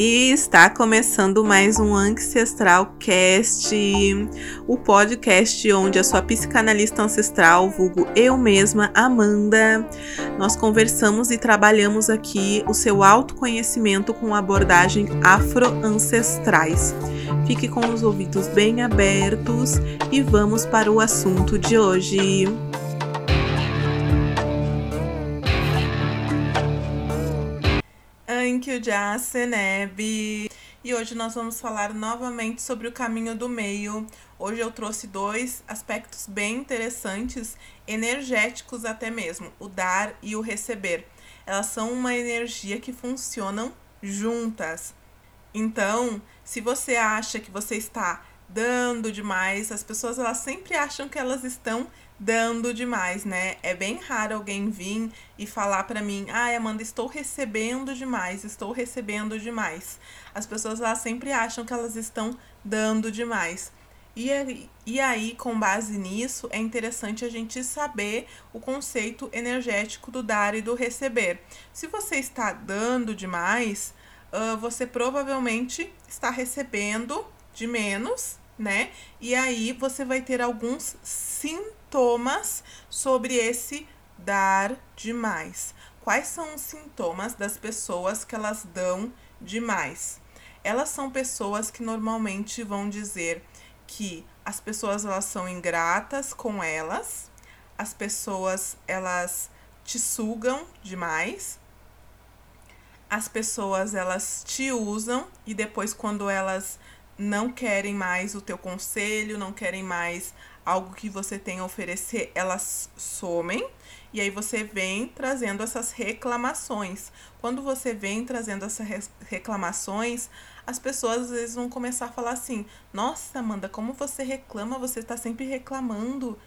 E está começando mais um Ancestral Cast, o podcast onde a sua psicanalista ancestral, vulgo eu mesma, Amanda, nós conversamos e trabalhamos aqui o seu autoconhecimento com abordagem afro-ancestrais. Fique com os ouvidos bem abertos e vamos para o assunto de hoje. Ankyo Jaseneb. E hoje nós vamos falar novamente sobre o caminho do meio. Hoje eu trouxe dois aspectos bem interessantes, energéticos até mesmo, o dar e o receber. Elas são uma energia que funcionam juntas. Então, se você acha que você está dando demais, as pessoas elas sempre acham que elas estão dando demais, né? É bem raro alguém vir e falar para mim: "Ah, Amanda, estou recebendo demais, estou recebendo demais". As pessoas lá sempre acham que elas estão dando demais. E, e aí, com base nisso, é interessante a gente saber o conceito energético do dar e do receber. Se você está dando demais, uh, você provavelmente está recebendo de menos, né? E aí você vai ter alguns sintomas sobre esse dar demais. Quais são os sintomas das pessoas que elas dão demais? Elas são pessoas que normalmente vão dizer que as pessoas elas são ingratas com elas, as pessoas elas te sugam demais, as pessoas elas te usam e depois quando elas não querem mais o teu conselho, não querem mais algo que você tem a oferecer, elas somem. E aí você vem trazendo essas reclamações. Quando você vem trazendo essas reclamações, as pessoas às vezes vão começar a falar assim: Nossa, Amanda, como você reclama? Você está sempre reclamando.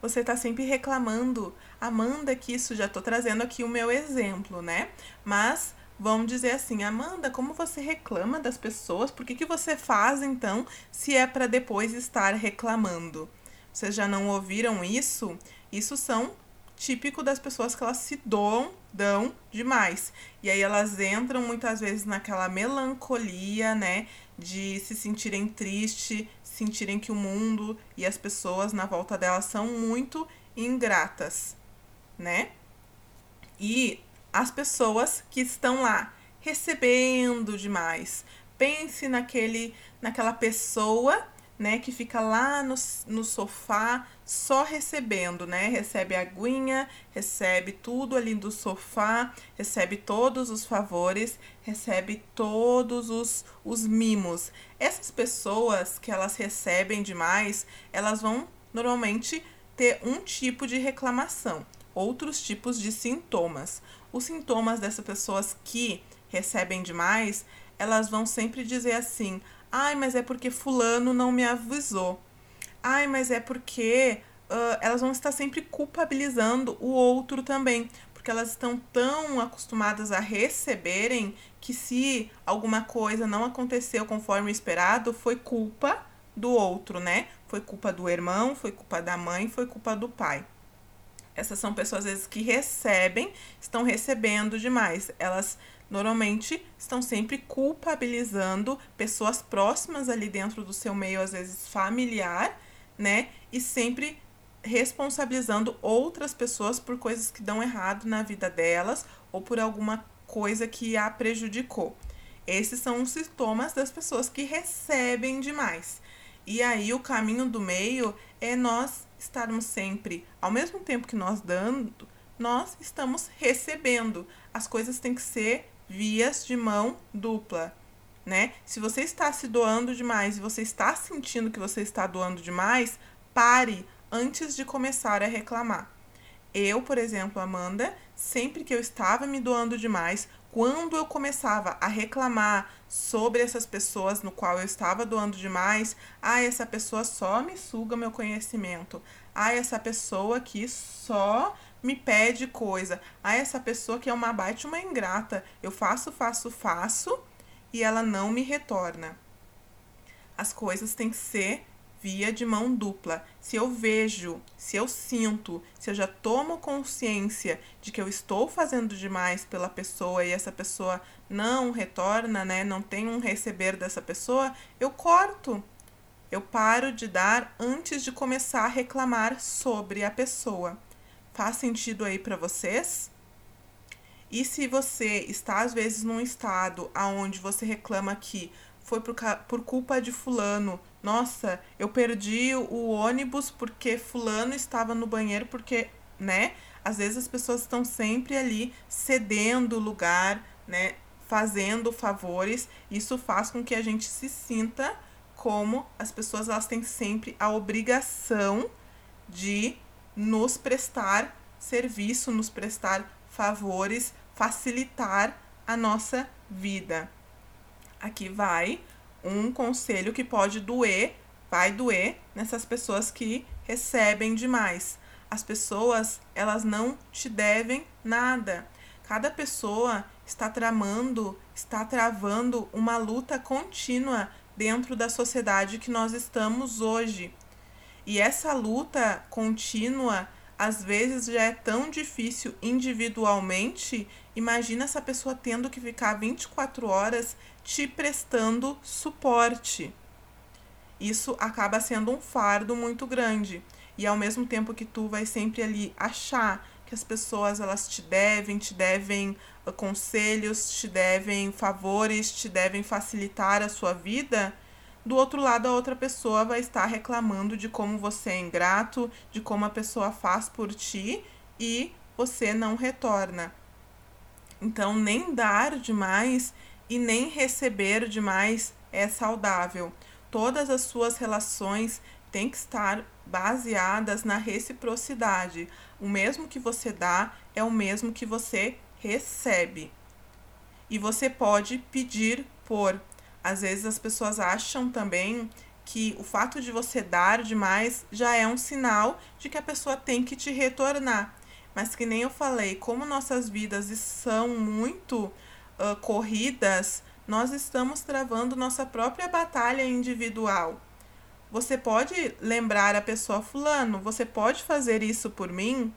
Você está sempre reclamando. Amanda, que isso já estou trazendo aqui o meu exemplo, né? Mas vão dizer assim: Amanda, como você reclama das pessoas? Por que, que você faz então se é para depois estar reclamando? Vocês já não ouviram isso? Isso são típico das pessoas que elas se doam, dão demais. E aí elas entram muitas vezes naquela melancolia, né, de se sentirem triste, sentirem que o mundo e as pessoas na volta delas são muito ingratas, né? E as pessoas que estão lá recebendo demais. Pense naquele naquela pessoa né, que fica lá no, no sofá só recebendo, né? Recebe aguinha, recebe tudo ali do sofá, recebe todos os favores, recebe todos os, os mimos. Essas pessoas que elas recebem demais, elas vão normalmente ter um tipo de reclamação, outros tipos de sintomas. Os sintomas dessas pessoas que recebem demais, elas vão sempre dizer assim: Ai, mas é porque fulano não me avisou. Ai, mas é porque uh, elas vão estar sempre culpabilizando o outro também. Porque elas estão tão acostumadas a receberem que se alguma coisa não aconteceu conforme esperado, foi culpa do outro, né? Foi culpa do irmão, foi culpa da mãe, foi culpa do pai. Essas são pessoas, às vezes, que recebem, estão recebendo demais. Elas normalmente estão sempre culpabilizando pessoas próximas ali dentro do seu meio, às vezes familiar, né? E sempre responsabilizando outras pessoas por coisas que dão errado na vida delas ou por alguma coisa que a prejudicou. Esses são os sintomas das pessoas que recebem demais. E aí o caminho do meio é nós estarmos sempre, ao mesmo tempo que nós dando, nós estamos recebendo. As coisas têm que ser vias de mão dupla, né? Se você está se doando demais e você está sentindo que você está doando demais, pare antes de começar a reclamar. Eu, por exemplo, Amanda, sempre que eu estava me doando demais, quando eu começava a reclamar sobre essas pessoas no qual eu estava doando demais, ah, essa pessoa só me suga meu conhecimento. Ah, essa pessoa aqui só me pede coisa. Ah, essa pessoa que é uma baita uma ingrata. Eu faço, faço, faço e ela não me retorna. As coisas têm que ser via de mão dupla. Se eu vejo, se eu sinto, se eu já tomo consciência de que eu estou fazendo demais pela pessoa e essa pessoa não retorna, né, não tem um receber dessa pessoa, eu corto. Eu paro de dar antes de começar a reclamar sobre a pessoa. Faz sentido aí para vocês? E se você está às vezes num estado aonde você reclama que foi por, por culpa de fulano, nossa, eu perdi o ônibus porque fulano estava no banheiro porque, né? Às vezes as pessoas estão sempre ali cedendo lugar, né? Fazendo favores. Isso faz com que a gente se sinta como as pessoas elas têm sempre a obrigação de nos prestar serviço, nos prestar favores, facilitar a nossa vida. Aqui vai um conselho que pode doer, vai doer nessas pessoas que recebem demais. As pessoas, elas não te devem nada. Cada pessoa está tramando, está travando uma luta contínua dentro da sociedade que nós estamos hoje. E essa luta contínua às vezes já é tão difícil individualmente, imagina essa pessoa tendo que ficar 24 horas te prestando suporte. Isso acaba sendo um fardo muito grande. E ao mesmo tempo que tu vai sempre ali achar que as pessoas elas te devem, te devem uh, conselhos, te devem favores, te devem facilitar a sua vida, do outro lado, a outra pessoa vai estar reclamando de como você é ingrato, de como a pessoa faz por ti e você não retorna. Então, nem dar demais e nem receber demais é saudável. Todas as suas relações têm que estar baseadas na reciprocidade. O mesmo que você dá é o mesmo que você recebe. E você pode pedir por às vezes as pessoas acham também que o fato de você dar demais já é um sinal de que a pessoa tem que te retornar. Mas que nem eu falei, como nossas vidas são muito uh, corridas, nós estamos travando nossa própria batalha individual. Você pode lembrar a pessoa fulano, você pode fazer isso por mim?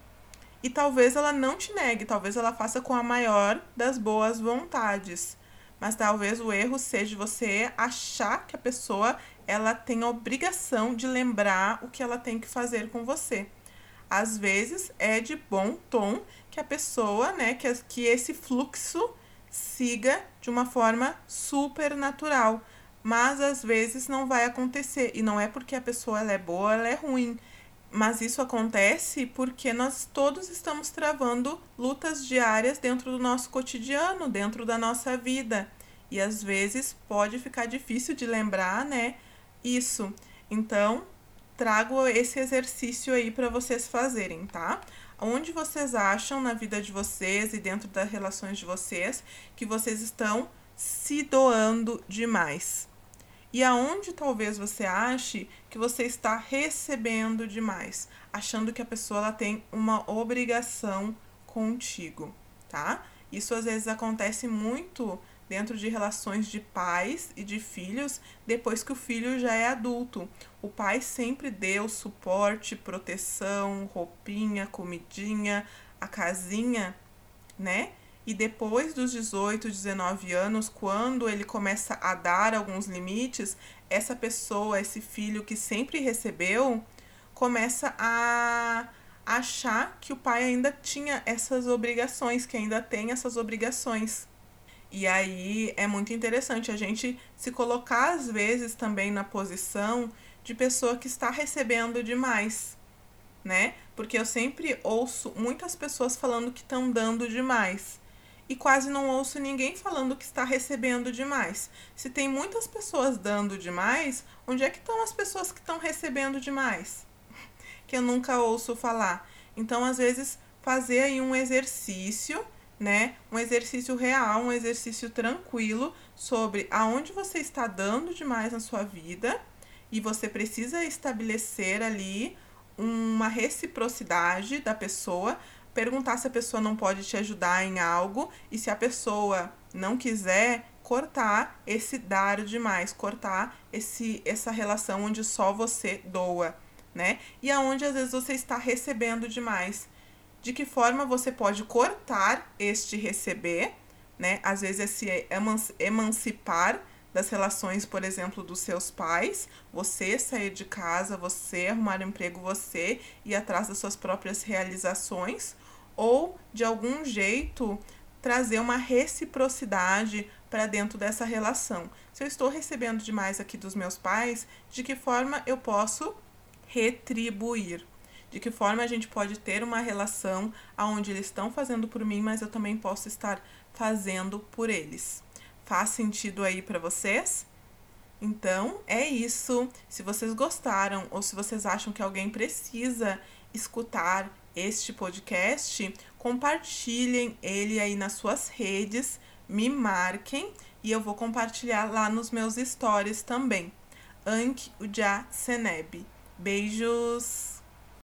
E talvez ela não te negue, talvez ela faça com a maior das boas vontades mas talvez o erro seja você achar que a pessoa ela tem a obrigação de lembrar o que ela tem que fazer com você. Às vezes é de bom tom que a pessoa, né, que, que esse fluxo siga de uma forma super natural, mas às vezes não vai acontecer e não é porque a pessoa ela é boa, ela é ruim. Mas isso acontece porque nós todos estamos travando lutas diárias dentro do nosso cotidiano, dentro da nossa vida. E às vezes pode ficar difícil de lembrar, né? Isso. Então, trago esse exercício aí para vocês fazerem, tá? Onde vocês acham na vida de vocês e dentro das relações de vocês que vocês estão se doando demais? E aonde talvez você ache que você está recebendo demais, achando que a pessoa ela tem uma obrigação contigo, tá? Isso às vezes acontece muito dentro de relações de pais e de filhos depois que o filho já é adulto. O pai sempre deu suporte, proteção, roupinha, comidinha, a casinha, né? E depois dos 18, 19 anos, quando ele começa a dar alguns limites, essa pessoa, esse filho que sempre recebeu, começa a achar que o pai ainda tinha essas obrigações, que ainda tem essas obrigações. E aí é muito interessante a gente se colocar, às vezes, também na posição de pessoa que está recebendo demais, né? Porque eu sempre ouço muitas pessoas falando que estão dando demais e quase não ouço ninguém falando que está recebendo demais. Se tem muitas pessoas dando demais, onde é que estão as pessoas que estão recebendo demais? Que eu nunca ouço falar. Então, às vezes, fazer aí um exercício, né? Um exercício real, um exercício tranquilo sobre aonde você está dando demais na sua vida e você precisa estabelecer ali uma reciprocidade da pessoa perguntar se a pessoa não pode te ajudar em algo e se a pessoa não quiser, cortar esse dar demais, cortar esse essa relação onde só você doa, né? E aonde às vezes você está recebendo demais. De que forma você pode cortar este receber, né? Às vezes é se emancipar das relações, por exemplo, dos seus pais, você sair de casa, você arrumar um emprego, você ir atrás das suas próprias realizações, ou de algum jeito trazer uma reciprocidade para dentro dessa relação. Se eu estou recebendo demais aqui dos meus pais, de que forma eu posso retribuir? De que forma a gente pode ter uma relação onde eles estão fazendo por mim, mas eu também posso estar fazendo por eles. Faz sentido aí para vocês? Então, é isso. Se vocês gostaram ou se vocês acham que alguém precisa escutar este podcast, compartilhem ele aí nas suas redes, me marquem e eu vou compartilhar lá nos meus stories também. Ank Uja Seneb. Beijos!